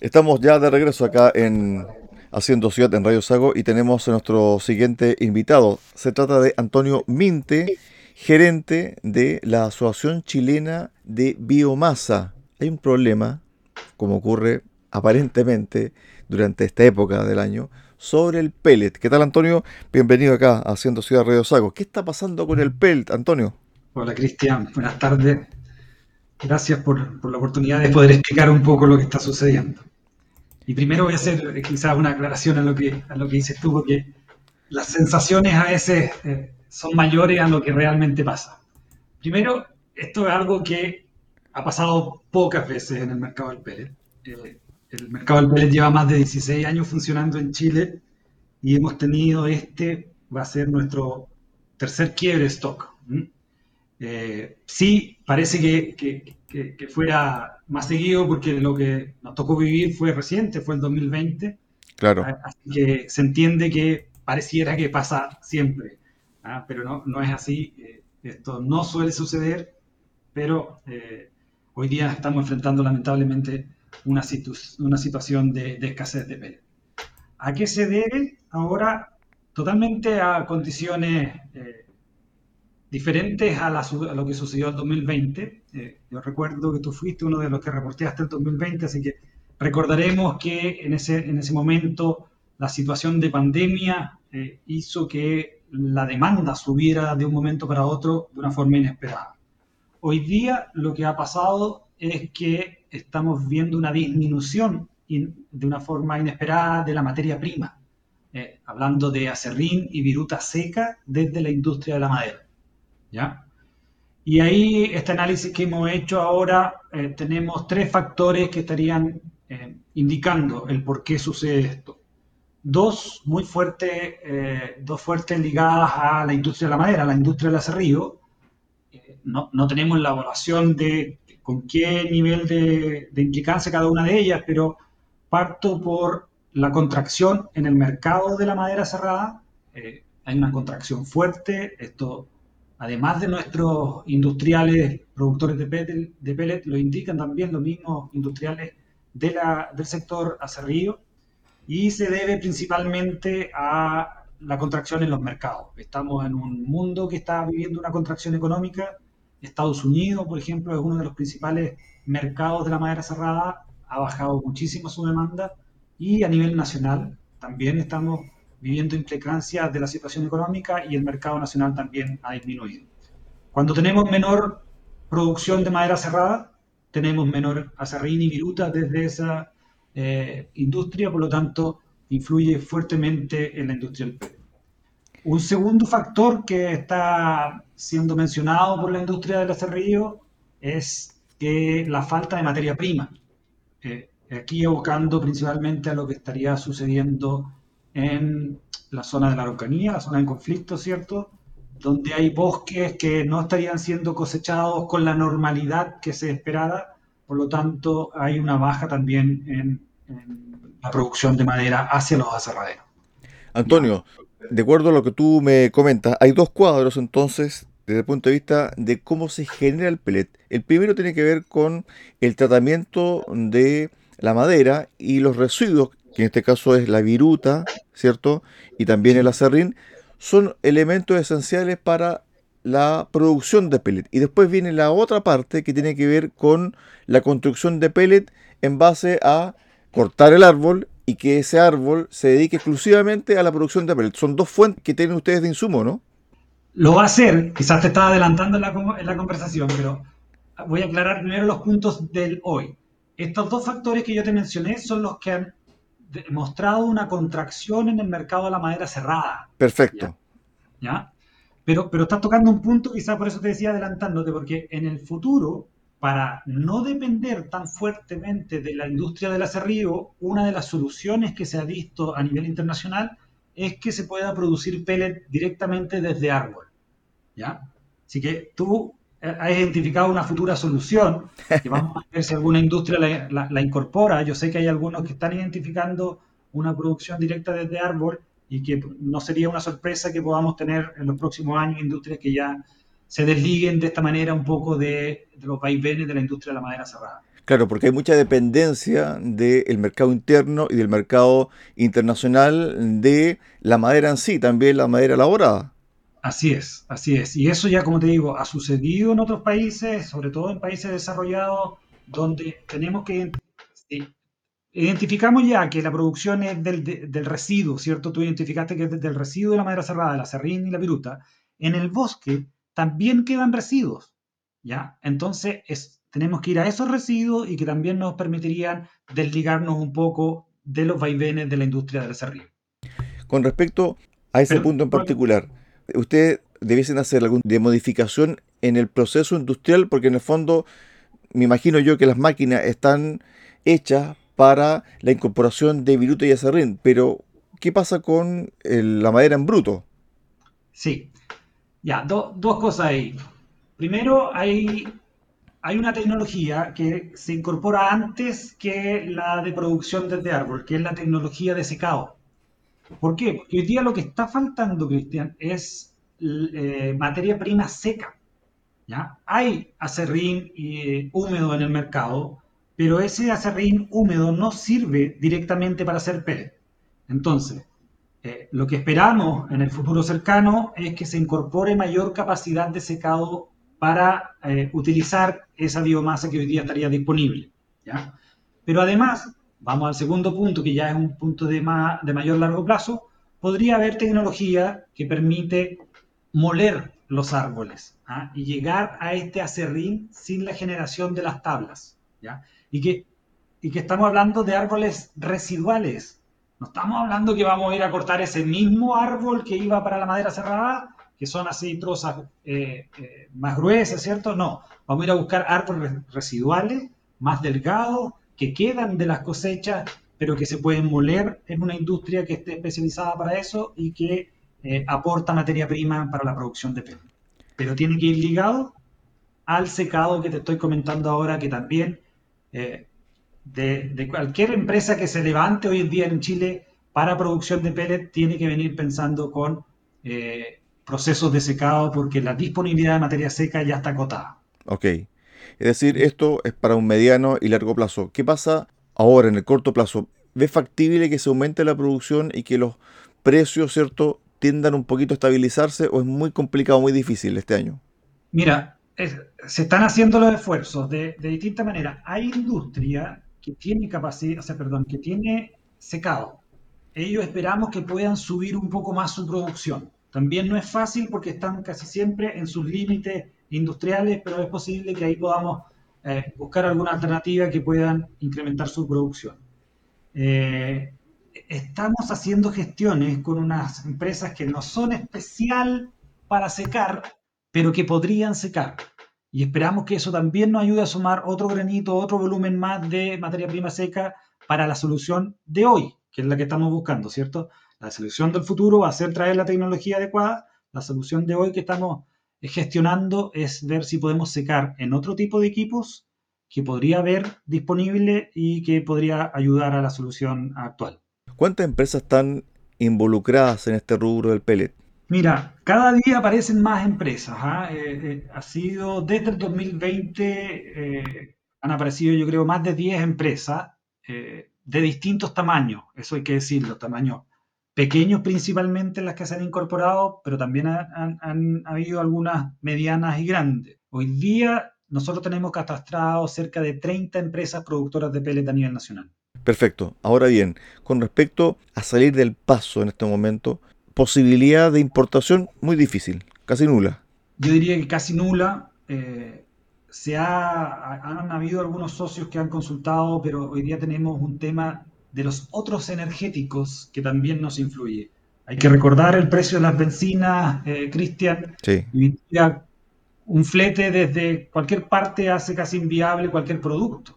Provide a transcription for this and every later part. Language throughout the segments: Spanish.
Estamos ya de regreso acá en Haciendo Ciudad en Radio Sago y tenemos a nuestro siguiente invitado. Se trata de Antonio Minte, gerente de la Asociación Chilena de Biomasa. Hay un problema, como ocurre aparentemente durante esta época del año, sobre el pellet. ¿Qué tal, Antonio? Bienvenido acá a Haciendo Ciudad Radio Sago. ¿Qué está pasando con el pellet, Antonio? Hola, Cristian. Buenas tardes. Gracias por, por la oportunidad de poder explicar un poco lo que está sucediendo. Y primero voy a hacer eh, quizás una aclaración a lo que, a lo que dices tú, porque las sensaciones a veces eh, son mayores a lo que realmente pasa. Primero, esto es algo que ha pasado pocas veces en el mercado del pellet. Eh, el mercado del pellet lleva más de 16 años funcionando en Chile y hemos tenido este, va a ser nuestro tercer quiebre stock. Sí, parece que, que, que, fuera más seguido porque lo que nos tocó vivir fue reciente, fue el 2020. Claro. Ah, así que se entiende que pareciera que pasa siempre, ¿ah? pero no, no es así. Eh, esto no suele suceder, pero eh, hoy día estamos enfrentando lamentablemente una, una situación de, escasez de pellet. ¿A qué se debe? Ahora totalmente a condiciones eh, diferentes a, lo que sucedió en 2020. Eh, yo recuerdo que tú fuiste uno de los que reporteaste el 2020, así que recordaremos que en ese, en ese momento la situación de pandemia eh, hizo que la demanda subiera de un momento para otro de una forma inesperada. Hoy día lo que ha pasado es que estamos viendo una disminución de una forma inesperada de la materia prima, eh, hablando de acerrín y viruta seca desde la industria de la madera. ¿Ya? Y ahí, este análisis que hemos hecho ahora, eh, tenemos tres factores que estarían eh, indicando el por qué sucede esto. Dos muy fuertes, eh, dos fuertes ligadas a la industria de la madera, a la industria del acerrío. No, no, tenemos la evaluación de con qué nivel de, de implicancia cada una de ellas, pero parto por la contracción en el mercado de la madera cerrada. hay una contracción fuerte, esto además de nuestros industriales productores de pellet, de pellet lo indican también los mismos industriales de la, del sector acerrío y se debe principalmente a la contracción en los mercados. Estamos en un mundo que está viviendo una contracción económica. Estados Unidos, por ejemplo, es uno de los principales mercados de la madera cerrada, ha bajado muchísimo su demanda y a nivel nacional también estamos viviendo implicancias de la situación económica y el mercado nacional también ha disminuido. Cuando tenemos menor producción de madera cerrada, tenemos menor acerrín y viruta desde esa eh, industria, por lo tanto, influye fuertemente en la industria del pelo. Un segundo factor que está siendo mencionado por la industria del acerrío es que la falta de materia prima. Eh, aquí evocando principalmente a lo que estaría sucediendo en la zona de la Araucanía, la zona en conflicto, ¿cierto? Donde hay bosques que no estarían siendo cosechados con la normalidad que se esperaba, por lo tanto hay una baja también en, la producción de madera hacia los aserraderos. Antonio, de acuerdo a lo que tú me comentas, hay dos cuadros entonces desde el punto de vista de cómo se genera el pellet. El primero tiene que ver con el tratamiento de la madera y los residuos que en este caso es la viruta, ¿cierto? Y también el acerrín, son elementos esenciales para la producción de pellet. Y después viene la otra parte que tiene que ver con la construcción de pellet en base a cortar el árbol y que ese árbol se dedique exclusivamente a la producción de pellet. Son dos fuentes que tienen ustedes de insumo, ¿no? Lo va a hacer, quizás te estaba adelantando en la, en la conversación, pero voy a aclarar primero los puntos del hoy. Estos dos factores que yo te mencioné son los que han demostrado una contracción en el mercado de la madera cerrada. Perfecto. ¿Ya? Pero, pero estás tocando un punto, quizás por eso te decía adelantándote, porque en el futuro, para no depender tan fuertemente de la industria del acerrío, una de las soluciones que se ha visto a nivel internacional es que se pueda producir pellet directamente desde árbol. ¿Ya? Así que tú ha identificado una futura solución, que vamos a ver si alguna industria la, incorpora. Yo sé que hay algunos que están identificando una producción directa desde árbol y que no sería una sorpresa que podamos tener en los próximos años industrias que ya se desliguen de esta manera un poco de, los vaivenes de la industria de la madera cerrada. Claro, porque hay mucha dependencia del mercado interno y del mercado internacional de la madera en sí, también la madera elaborada. Así es, así es. Y eso ya, como te digo, ha sucedido en otros países, sobre todo en países desarrollados, donde tenemos que... Identificamos ya que la producción es del, residuo, ¿cierto? Tú identificaste que es del residuo de la madera cerrada, la serrín y la viruta. En el bosque también quedan residuos, ¿ya? Entonces es, tenemos que ir a esos residuos y que también nos permitirían desligarnos un poco de los vaivenes de la industria del serrín. Con respecto a ese punto en particular, ¿ustedes debiesen hacer algún de modificación en el proceso industrial? Porque en el fondo, me imagino yo que las máquinas están hechas para la incorporación de viruta y acerrín, pero ¿qué pasa con la madera en bruto? Sí, ya, dos cosas ahí. Primero, hay, hay una tecnología que se incorpora antes que la de producción desde árbol, que es la tecnología de secado. ¿Por qué? Porque hoy día lo que está faltando, Cristian, es eh, materia prima seca. ¿ya? Hay acerrín eh, húmedo en el mercado, pero ese acerrín húmedo no sirve directamente para hacer pellet. Entonces, eh, lo que esperamos en el futuro cercano es que se incorpore mayor capacidad de secado para utilizar esa biomasa que hoy día estaría disponible. ¿ya? Pero además, vamos al segundo punto, que ya es un punto de, de mayor largo plazo, podría haber tecnología que permite moler los árboles ¿ah? y llegar a este acerrín sin la generación de las tablas. ¿ya? y que, y que estamos hablando de árboles residuales. No estamos hablando que vamos a ir a cortar ese mismo árbol que iba para la madera cerrada, que son así trozas eh, eh, más gruesas, ¿cierto? No, vamos a ir a buscar árboles residuales, más delgados, que quedan de las cosechas, pero que se pueden moler en una industria que esté especializada para eso y que eh, aporta materia prima para la producción de pelo. Pero tiene que ir ligado al secado que te estoy comentando ahora, que también eh, de, cualquier empresa que se levante hoy en día en Chile para producción de pellet tiene que venir pensando con eh, procesos de secado porque la disponibilidad de materia seca ya está acotada. Ok. Es decir, esto es para un mediano y largo plazo. ¿Qué pasa ahora en el corto plazo? ¿Ve factible que se aumente la producción y que los precios, ¿cierto?, tiendan un poquito a estabilizarse o es muy complicado, muy difícil este año? Mira, se están haciendo los esfuerzos de, de distinta manera. Hay industria que tiene capacidad, o sea, perdón, que tiene secado. Ellos esperamos que puedan subir un poco más su producción. También no es fácil porque están casi siempre en sus límites industriales, pero es posible que ahí podamos eh, buscar alguna alternativa que puedan incrementar su producción. Eh, estamos haciendo gestiones con unas empresas que no son especial para secar, pero que podrían secar. Y esperamos que eso también nos ayude a sumar otro granito, otro volumen más de materia prima seca para la solución de hoy, que es la que estamos buscando, ¿cierto? La solución del futuro va a ser traer la tecnología adecuada. La solución de hoy que estamos gestionando es ver si podemos secar en otro tipo de equipos que podría haber disponible y que podría ayudar a la solución actual. ¿Cuántas empresas están involucradas en este rubro del pellet? Mira, cada día aparecen más empresas. ¿ah? Eh, eh, ha sido desde el 2020, eh, han aparecido yo creo más de 10 empresas de distintos tamaños, eso hay que decirlo, tamaños pequeños principalmente las que se han incorporado, pero también han, habido algunas medianas y grandes. Hoy día nosotros tenemos catastrados cerca de 30 empresas productoras de pellet a nivel nacional. Perfecto. Ahora bien, con respecto a salir del paso en este momento, posibilidad de importación muy difícil, casi nula. Yo diría que casi nula. Eh, se ha, han habido algunos socios que han consultado, pero hoy día tenemos un tema de los otros energéticos que también nos influye. Hay que recordar el precio de las bencinas, eh, Cristian. Sí. un flete desde cualquier parte hace casi inviable cualquier producto.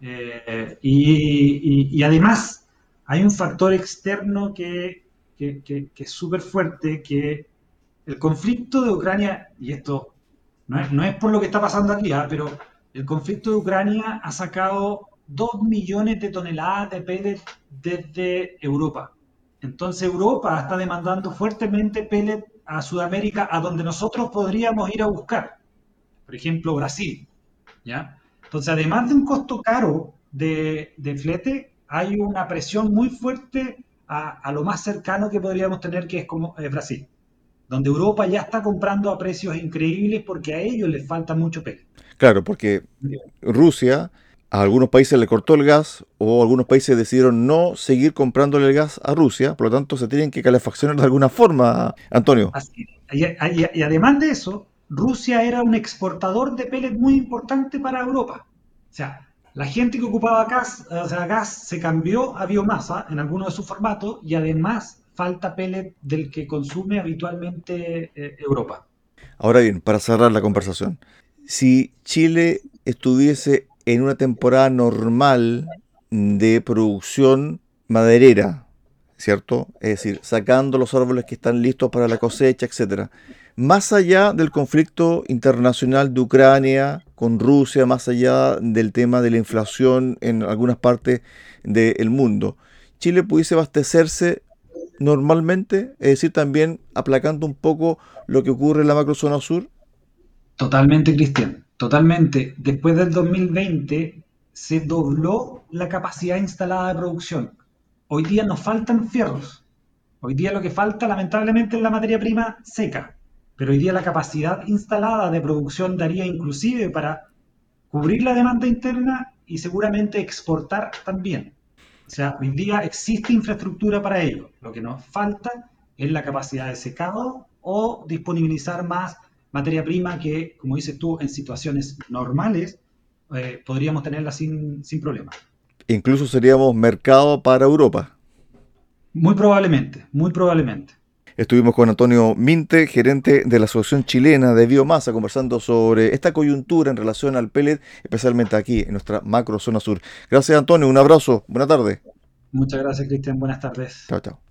Eh, y, y, además hay un factor externo que que, es súper fuerte, que el conflicto de Ucrania, y esto no es, por lo que está pasando aquí, ¿ah? pero el conflicto de Ucrania ha sacado 2 millones de toneladas de pellet desde Europa. Entonces Europa está demandando fuertemente pellet a Sudamérica, a donde nosotros podríamos ir a buscar. Por ejemplo, Brasil. ¿ya? Entonces, además de un costo caro de, flete, hay una presión muy fuerte a, lo más cercano que podríamos tener, que es como eh, Brasil, donde Europa ya está comprando a precios increíbles porque a ellos les falta mucho pelo. Claro, porque Rusia a algunos países le cortó el gas o algunos países decidieron no seguir comprándole el gas a Rusia, por lo tanto se tienen que calefaccionar de alguna forma, Antonio. Y, además de eso, Rusia era un exportador de pellets muy importante para Europa. O sea, la gente que ocupaba gas, o sea, gas se cambió a biomasa en alguno de sus formatos y además falta pellet del que consume habitualmente eh, Europa. Ahora bien, para cerrar la conversación, si Chile estuviese en una temporada normal de producción maderera, ¿cierto? Es decir, sacando los árboles que están listos para la cosecha, etcétera. Más allá del conflicto internacional de Ucrania con Rusia, más allá del tema de la inflación en algunas partes del mundo, Chile pudiese abastecerse normalmente, es decir, también aplacando un poco lo que ocurre en la macrozona sur. Totalmente, Cristian. Totalmente. Después del 2020 se dobló la capacidad instalada de producción. Hoy día nos faltan fierros. Hoy día lo que falta lamentablemente es la materia prima seca. Pero hoy día la capacidad instalada de producción daría inclusive para cubrir la demanda interna y seguramente exportar también. O sea, hoy día existe infraestructura para ello. Lo que nos falta es la capacidad de secado o disponibilizar más materia prima que, como dices tú, en situaciones normales eh, podríamos tenerla sin, sin problema. Incluso seríamos mercado para Europa. Muy probablemente, muy probablemente. Estuvimos con Antonio Minte, gerente de la Asociación Chilena de Biomasa, conversando sobre esta coyuntura en relación al pellet, especialmente aquí en nuestra macro zona sur. Gracias Antonio, un abrazo, buena tarde. Muchas gracias Cristian, buenas tardes. Chao, chao.